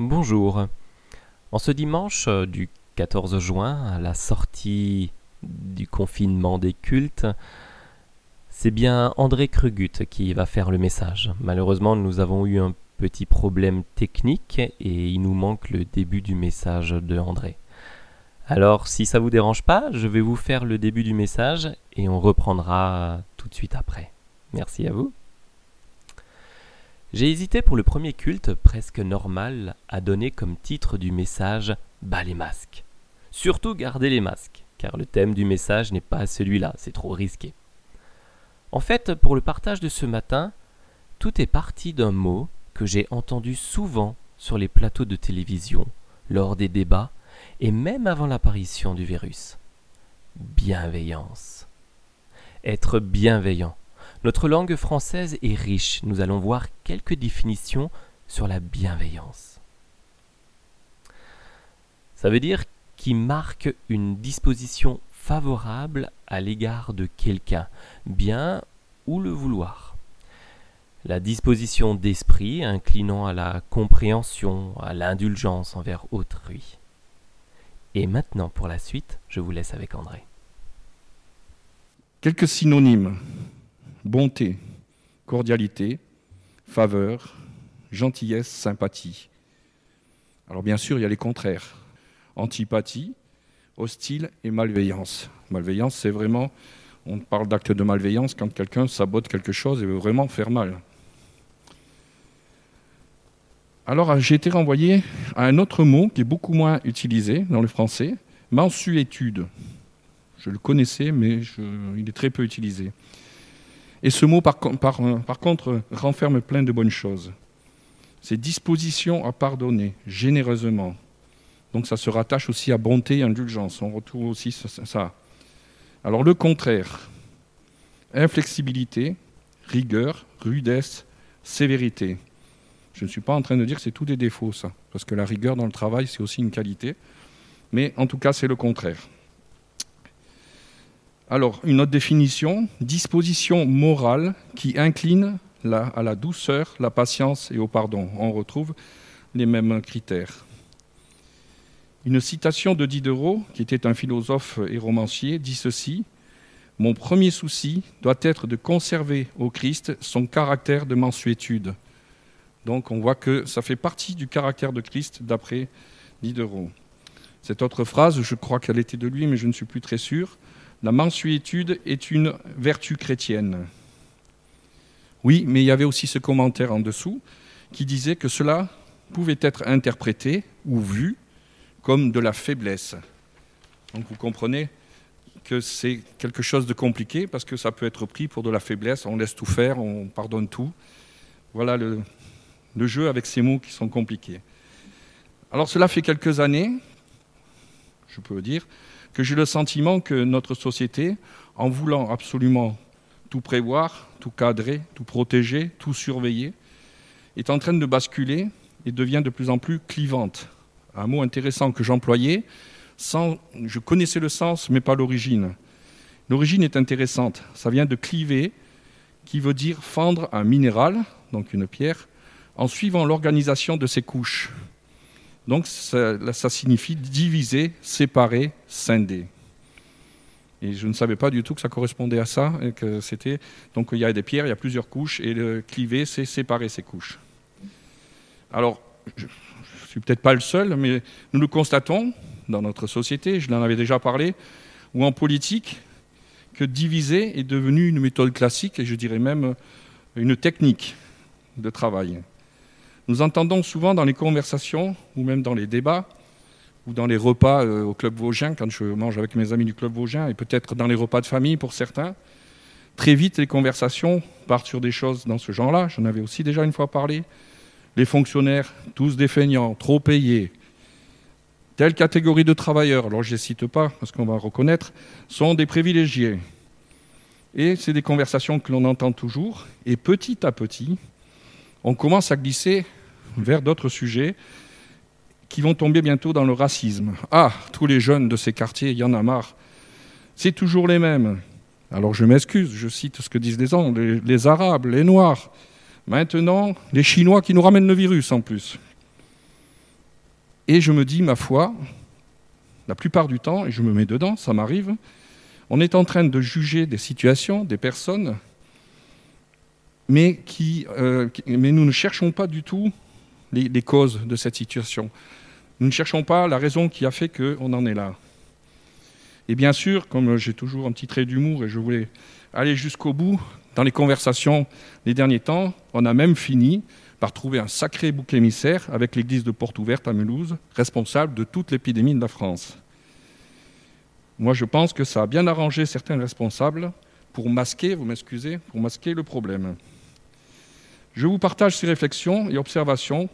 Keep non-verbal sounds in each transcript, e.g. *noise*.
Bonjour. En ce dimanche euh, du 14 juin, à la sortie du confinement des cultes, c'est bien André Cregut qui va faire le message. Malheureusement, nous avons eu un petit problème technique et il nous manque le début du message de André. Alors, si ça vous dérange pas, je vais vous faire le début du message et on reprendra tout de suite après. Merci à vous. J'ai hésité pour le premier culte presque normal à donner comme titre du message Bas les masques. Surtout gardez les masques, car le thème du message n'est pas celui-là, c'est trop risqué. En fait, pour le partage de ce matin, tout est parti d'un mot que j'ai entendu souvent sur les plateaux de télévision, lors des débats et même avant l'apparition du virus. Bienveillance. Être bienveillant. Notre langue française est riche, nous allons voir quelques définitions sur la bienveillance. Ça veut dire qui marque une disposition favorable à l'égard de quelqu'un, bien ou le vouloir. La disposition d'esprit inclinant à la compréhension, à l'indulgence envers autrui. Et maintenant, pour la suite, je vous laisse avec André. Quelques synonymes. Bonté, cordialité, faveur, gentillesse, sympathie. Alors bien sûr, il y a les contraires. Antipathie, hostile et malveillance. Malveillance, c'est vraiment, on parle d'acte de malveillance quand quelqu'un sabote quelque chose et veut vraiment faire mal. Alors j'ai été renvoyé à un autre mot qui est beaucoup moins utilisé dans le français, mensuétude. Je le connaissais, mais il est très peu utilisé. Et ce mot, par, par contre, renferme plein de bonnes choses. C'est disposition à pardonner généreusement. Donc ça se rattache aussi à bonté et indulgence. On retrouve aussi ça. Alors le contraire, inflexibilité, rigueur, rudesse, sévérité. Je ne suis pas en train de dire que c'est tout des défauts, ça, parce que la rigueur dans le travail, c'est aussi une qualité. Mais en tout cas, c'est le contraire. Alors, une autre définition, disposition morale qui incline à la douceur, la patience et au pardon. On retrouve les mêmes critères. Une citation de Diderot, qui était un philosophe et romancier, dit ceci Mon premier souci doit être de conserver au Christ son caractère de mensuétude. Donc on voit que ça fait partie du caractère de Christ d'après Diderot. Cette autre phrase, je crois qu'elle était de lui, mais je ne suis plus très sûr. La mensuétude est une vertu chrétienne. Oui, mais il y avait aussi ce commentaire en dessous qui disait que cela pouvait être interprété ou vu comme de la faiblesse. Donc vous comprenez que c'est quelque chose de compliqué parce que ça peut être pris pour de la faiblesse, on laisse tout faire, on pardonne tout. Voilà le, le jeu avec ces mots qui sont compliqués. Alors cela fait quelques années, je peux dire, que j'ai le sentiment que notre société, en voulant absolument tout prévoir, tout cadrer, tout protéger, tout surveiller, est en train de basculer et devient de plus en plus clivante. Un mot intéressant que j'employais, sans, je connaissais le sens, mais pas l'origine. L'origine est intéressante. Ça vient de cliver, qui veut dire fendre un minéral, donc une pierre, en suivant l'organisation de ses couches. Donc ça, signifie diviser, séparer, scinder. Et je ne savais pas du tout que ça correspondait à ça. Que c'était donc il y a des pierres, il y a plusieurs couches, et le cliver, c'est séparer ces couches. Alors, je ne suis peut-être pas le seul, mais nous le constatons dans notre société, je l'en avais déjà parlé, ou en politique, que diviser est devenu une méthode classique, et je dirais même une technique de travail. Nous entendons souvent dans les conversations ou même dans les débats ou dans les repas euh, au Club Vosgien, quand je mange avec mes amis du Club Vosgien, et peut-être dans les repas de famille pour certains, très vite les conversations partent sur des choses dans ce genre-là. J'en avais aussi déjà une fois parlé. Les fonctionnaires, tous des trop payés, telle catégorie de travailleurs, alors je ne les cite pas parce qu'on va reconnaître, sont des privilégiés. Et c'est des conversations que l'on entend toujours, et petit à petit, on commence à glisser vers d'autres sujets qui vont tomber bientôt dans le racisme. Ah, tous les jeunes de ces quartiers, il y en a marre. C'est toujours les mêmes. Alors je m'excuse, je cite ce que disent les gens, les, Arabes, les Noirs. Maintenant, les Chinois qui nous ramènent le virus en plus. Et je me dis, ma foi, la plupart du temps, et je me mets dedans, ça m'arrive, on est en train de juger des situations, des personnes, mais, euh, mais nous ne cherchons pas du tout les, causes de cette situation. Nous ne cherchons pas la raison qui a fait qu'on en est là. Et bien sûr, comme j'ai toujours un petit trait d'humour et je voulais aller jusqu'au bout, dans les conversations des derniers temps, on a même fini par trouver un sacré bouc émissaire avec l'église de Porte Ouverte à Mulhouse, responsable de toute l'épidémie de la France. Moi, je pense que ça a bien arrangé certains responsables pour masquer, vous m'excusez, pour masquer le problème. Je vous partage ces réflexions et observations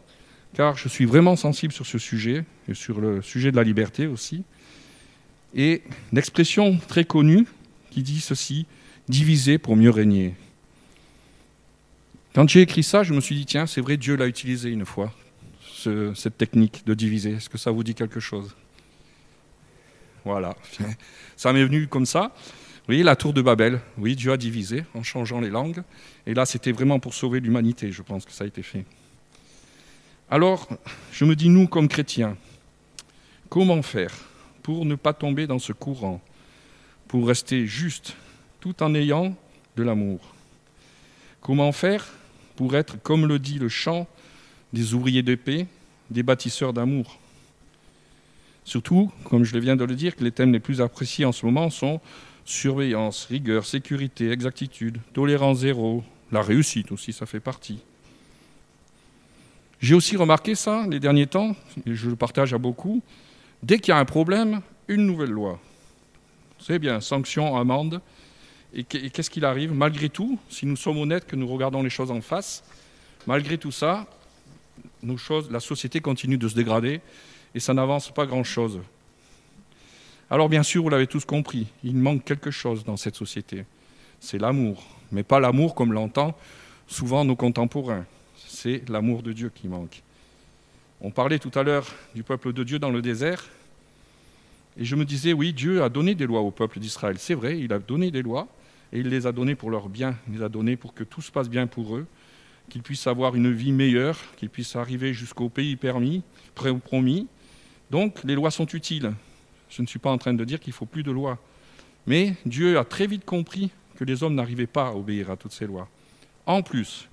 car je suis vraiment sensible sur ce sujet et sur le sujet de la liberté aussi. Et une expression très connue qui dit ceci diviser pour mieux régner. Quand j'ai écrit ça, je me suis dit, tiens, c'est vrai, Dieu l'a utilisé une fois, ce, cette technique de diviser. Est-ce que ça vous dit quelque chose? Voilà. *laughs* Ça m'est venu comme ça. Vous voyez, la tour de Babel, oui, Dieu a divisé en changeant les langues. Et là, c'était vraiment pour sauver l'humanité, je pense que ça a été fait. Alors, je me dis, nous, comme chrétiens, comment faire pour ne pas tomber dans ce courant, pour rester juste, tout en ayant de l'amour? Comment faire pour être, comme le dit le chant, des ouvriers de paix, des bâtisseurs d'amour? Surtout, comme je viens de le dire, que les thèmes les plus appréciés en ce moment sont surveillance, rigueur, sécurité, exactitude, tolérance zéro, la réussite aussi, ça fait partie. J'ai aussi remarqué ça les derniers temps, et je le partage à beaucoup, dès qu'il y a un problème, une nouvelle loi. C'est bien, sanction, amende, et qu'est-ce qu'il arrive? Malgré tout, si nous sommes honnêtes, que nous regardons les choses en face, malgré tout ça, la société continue de se dégrader et ça n'avance pas grand-chose. Alors bien sûr, vous l'avez tous compris, il manque quelque chose dans cette société. C'est l'amour, mais pas l'amour comme l'entend souvent nos contemporains. C'est l'amour de Dieu qui manque. On parlait tout à l'heure du peuple de Dieu dans le désert, et je me disais, oui, Dieu a donné des lois au peuple d'Israël. C'est vrai, il a donné des lois, et il les a données pour leur bien, il les a données pour que tout se passe bien pour eux, qu'ils puissent avoir une vie meilleure, qu'ils puissent arriver jusqu'au pays permis, promis. Donc les lois sont utiles. Je ne suis pas en train de dire qu'il faut plus de lois. Mais Dieu a très vite compris que les hommes n'arrivaient pas à obéir à toutes ces lois. En plus,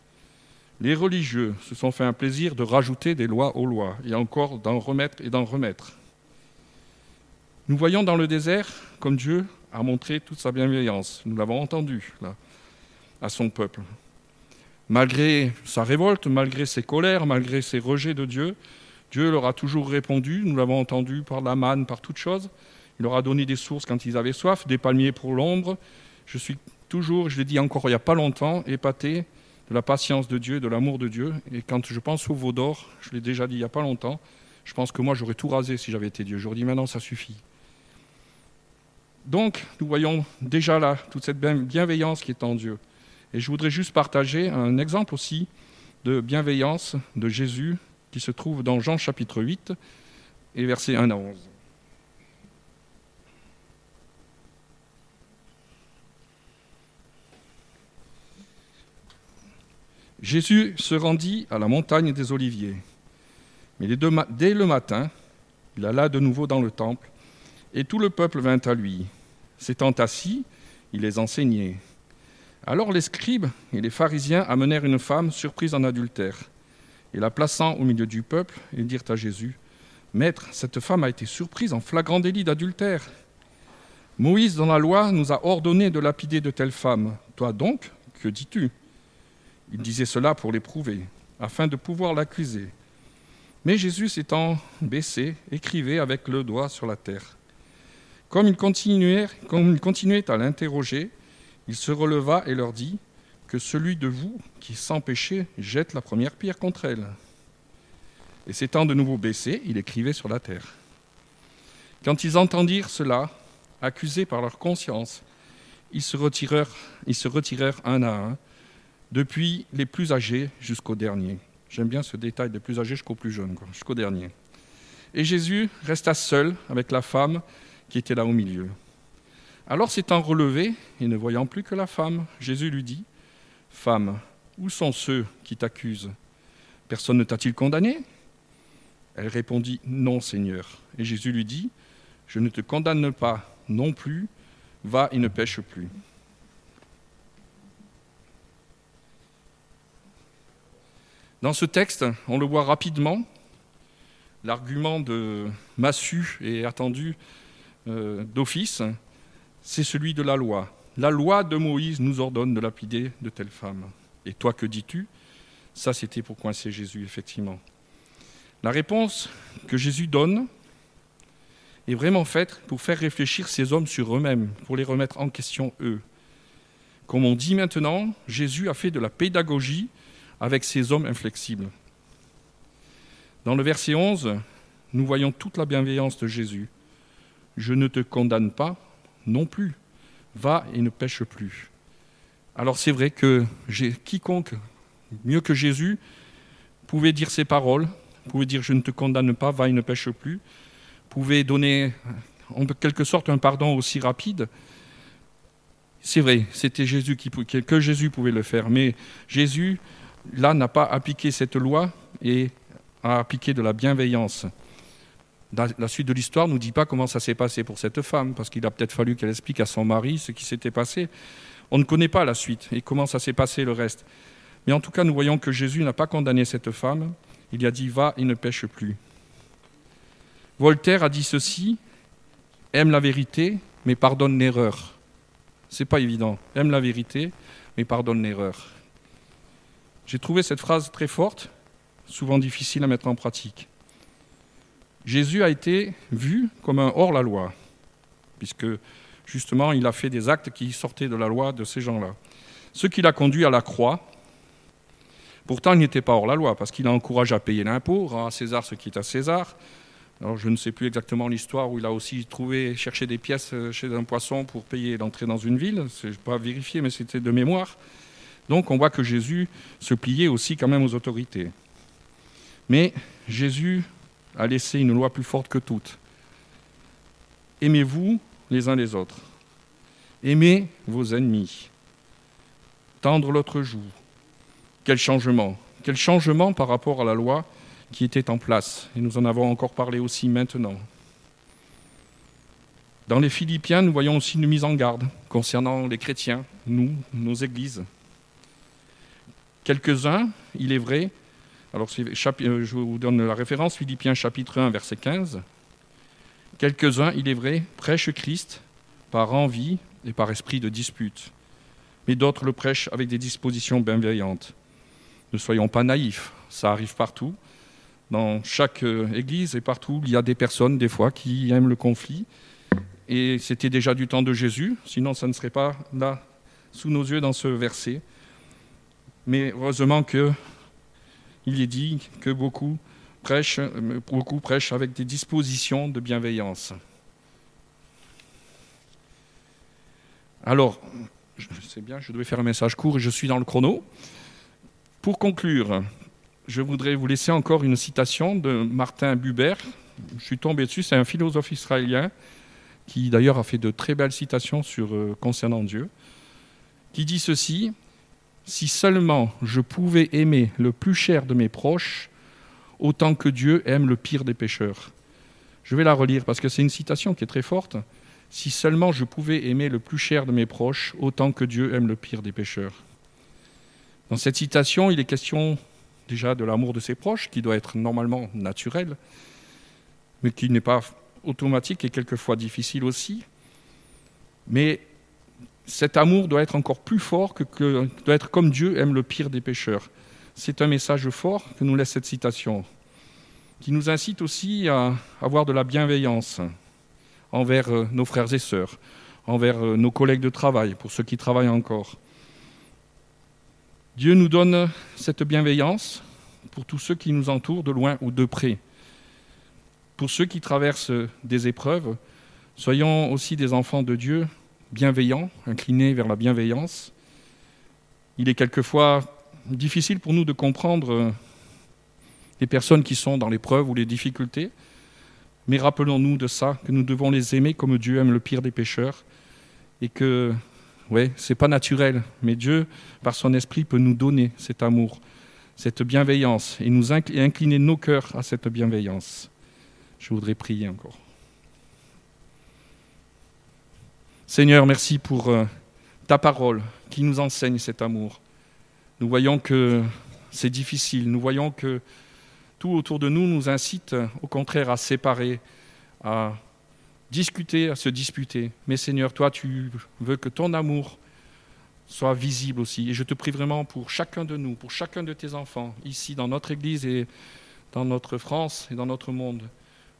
les religieux se sont fait un plaisir de rajouter des lois aux lois, et encore d'en remettre et d'en remettre. Nous voyons dans le désert comme Dieu a montré toute sa bienveillance. Nous l'avons entendu là, à son peuple. Malgré sa révolte, malgré ses colères, malgré ses rejets de Dieu, Dieu leur a toujours répondu. Nous l'avons entendu par la manne, par toutes choses. Il leur a donné des sources quand ils avaient soif, des palmiers pour l'ombre. Je suis toujours, je l'ai dit encore il n'y a pas longtemps, épaté de la patience de Dieu, de l'amour de Dieu. Et quand je pense au veau d'or, je l'ai déjà dit il n'y a pas longtemps, je pense que moi j'aurais tout rasé si j'avais été Dieu. J'aurais dit maintenant ça suffit. Donc, nous voyons déjà là toute cette bienveillance qui est en Dieu. Et je voudrais juste partager un exemple aussi de bienveillance de Jésus qui se trouve dans Jean chapitre 8 et versets 1 à 11. Jésus se rendit à la montagne des Oliviers. Mais dès le matin, il alla de nouveau dans le temple et tout le peuple vint à lui. S'étant assis, il les enseignait. Alors les scribes et les pharisiens amenèrent une femme surprise en adultère. Et la plaçant au milieu du peuple, ils dirent à Jésus, Maître, cette femme a été surprise en flagrant délit d'adultère. Moïse, dans la loi, nous a ordonné de lapider de telles femmes. Toi donc, que dis-tu? Il disait cela pour l'éprouver, afin de pouvoir l'accuser. Mais Jésus s'étant baissé, écrivait avec le doigt sur la terre. Comme il continuait, à l'interroger, il se releva et leur dit Que celui de vous qui sans péché jette la première pierre contre elle. Et s'étant de nouveau baissé, il écrivait sur la terre. Quand ils entendirent cela, accusés par leur conscience, ils se retirèrent, ils se retirèrent un à un, depuis les plus âgés jusqu'au dernier. J'aime bien ce détail des plus âgés jusqu'au plus jeune, jusqu'au dernier. Et Jésus resta seul avec la femme qui était là au milieu. Alors s'étant relevé et ne voyant plus que la femme, Jésus lui dit, Femme, où sont ceux qui t'accusent? Personne ne t'a-t-il condamné? Elle répondit Non, Seigneur. Et Jésus lui dit Je ne te condamne pas non plus, va et ne pêche plus. Dans ce texte, on le voit rapidement, l'argument de Massu et attendu euh, d'office, c'est celui de la loi. La loi de Moïse nous ordonne de lapider de telles femmes. Et toi, que dis-tu? Ça, c'était pour coincer Jésus, effectivement. La réponse que Jésus donne est vraiment faite pour faire réfléchir ces hommes sur eux-mêmes, pour les remettre en question eux. Comme on dit maintenant, Jésus a fait de la pédagogie avec ces hommes inflexibles. Dans le verset 11, nous voyons toute la bienveillance de Jésus. Je ne te condamne pas non plus. Va et ne pêche plus. Alors c'est vrai que quiconque, mieux que Jésus, pouvait dire ces paroles, pouvait dire je ne te condamne pas, va et ne pêche plus, pouvait donner en quelque sorte un pardon aussi rapide. C'est vrai, c'était Jésus que Jésus pouvait le faire, mais Jésus, là, n'a pas appliqué cette loi et a appliqué de la bienveillance. La suite de l'histoire ne nous dit pas comment ça s'est passé pour cette femme, parce qu'il a peut-être fallu qu'elle explique à son mari ce qui s'était passé. On ne connaît pas la suite et comment ça s'est passé le reste. Mais en tout cas, nous voyons que Jésus n'a pas condamné cette femme, il a dit va et ne pêche plus. Voltaire a dit ceci aime la vérité, mais pardonne l'erreur. C'est pas évident. Aime la vérité, mais pardonne l'erreur. J'ai trouvé cette phrase très forte, souvent difficile à mettre en pratique. Jésus a été vu comme un hors-la-loi, puisque justement il a fait des actes qui sortaient de la loi de ces gens-là. Ce qui l'a conduit à la croix, Pourtant, il n'était pas hors la loi, parce qu'il a encouragé à payer l'impôt, à César ce qui est à César. Alors, je ne sais plus exactement l'histoire où il a aussi trouvé, cherché des pièces euh, chez un poisson pour payer l'entrée dans une ville. Je n'ai pas vérifié, mais c'était de mémoire. Donc, on voit que Jésus se pliait aussi quand même aux autorités. Mais Jésus a laissé une loi plus forte que toutes. Aimez-vous les uns les autres. Aimez vos ennemis. Tendre l'autre joue quel changement Quel changement par rapport à la loi qui était en place Et nous en avons encore parlé aussi maintenant. Dans les Philippiens, nous voyons aussi une mise en garde concernant les chrétiens, nous, nos églises. Quelques-uns, il est vrai, alors euh, je vous donne la référence, Philippiens chapitre 1, verset 15. Quelques-uns, il est vrai, prêchent Christ par envie et par esprit de dispute, mais d'autres le prêchent avec des dispositions bienveillantes. Ne soyons pas naïfs, ça arrive partout. Dans chaque euh, église et partout, il y a des personnes, des fois, qui aiment le conflit. Et c'était déjà du temps de Jésus, sinon ça ne serait pas là, sous nos yeux, dans ce verset. Mais heureusement qu'il est dit que beaucoup prêchent, avec des dispositions de bienveillance. Alors, je sais bien, je devais faire un message court et je suis dans le chrono. Pour conclure, je voudrais vous laisser encore une citation de Martin Buber. Je suis tombé dessus, c'est un philosophe israélien qui d'ailleurs a fait de très belles citations sur, euh, concernant Dieu, qui dit ceci Si seulement je pouvais aimer le plus cher de mes proches, autant que Dieu aime le pire des pécheurs. Je vais la relire parce que c'est une citation qui est très forte. Si seulement je pouvais aimer le plus cher de mes proches, autant que Dieu aime le pire des pécheurs. Dans cette citation, il est question déjà de l'amour de ses proches, qui doit être normalement naturel, mais qui n'est pas automatique et quelquefois difficile aussi. Mais cet amour doit être encore plus fort que, doit être comme Dieu aime le pire des pécheurs. C'est un message fort que nous laisse cette citation, qui nous incite aussi à avoir de la bienveillance envers euh, nos frères et sœurs, envers euh, nos collègues de travail, pour ceux qui travaillent encore, Dieu nous donne cette bienveillance pour tous ceux qui nous entourent de loin ou de près. Pour ceux qui traversent des épreuves, soyons aussi des enfants de Dieu, bienveillants, inclinés vers la bienveillance. Il est quelquefois difficile pour nous de comprendre les personnes qui sont dans l'épreuve ou les difficultés, mais rappelons-nous de ça, que nous devons les aimer comme Dieu aime le pire des pécheurs, et que oui, c'est pas naturel, mais Dieu, par son esprit, peut nous donner cet amour, cette bienveillance et nous incliner nos cœurs à cette bienveillance. Je voudrais prier encore. Seigneur, merci pour euh, ta parole qui nous enseigne cet amour. Nous voyons que c'est difficile, nous voyons que tout autour de nous nous incite au contraire à séparer, à discuter, à se disputer. Mais Seigneur, toi, tu veux que ton amour soit visible aussi. Et je te prie vraiment pour chacun de nous, pour chacun de tes enfants, ici dans notre Église et dans notre France et dans notre monde,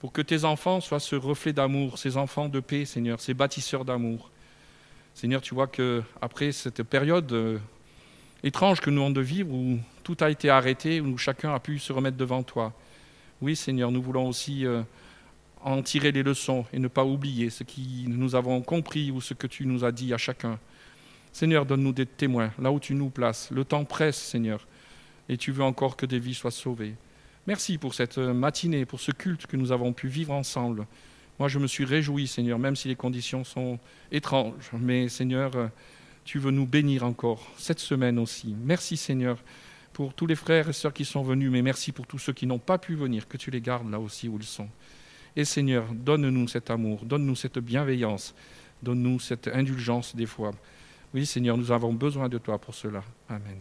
pour que tes enfants soient ce reflet d'amour, ces enfants de paix, Seigneur, ces bâtisseurs d'amour. Seigneur, tu vois que après cette période euh, étrange que nous avons de vivre, où tout a été arrêté, où chacun a pu se remettre devant toi, oui, Seigneur, nous voulons aussi euh, en tirer les leçons et ne pas oublier ce que nous avons compris ou ce que tu nous as dit à chacun. Seigneur, donne-nous des témoins là où tu nous places. Le temps presse, Seigneur, et tu veux encore que des vies soient sauvées. Merci pour cette matinée, pour ce culte que nous avons pu vivre ensemble. Moi, je me suis réjoui, Seigneur, même si les conditions sont étranges. Mais, Seigneur, tu veux nous bénir encore cette semaine aussi. Merci, Seigneur, pour tous les frères et sœurs qui sont venus, mais merci pour tous ceux qui n'ont pas pu venir, que tu les gardes là aussi où ils sont. Et Seigneur, donne-nous cet amour, donne-nous cette bienveillance, donne-nous cette indulgence des fois. Oui, Seigneur, nous avons besoin de toi pour cela. Amen.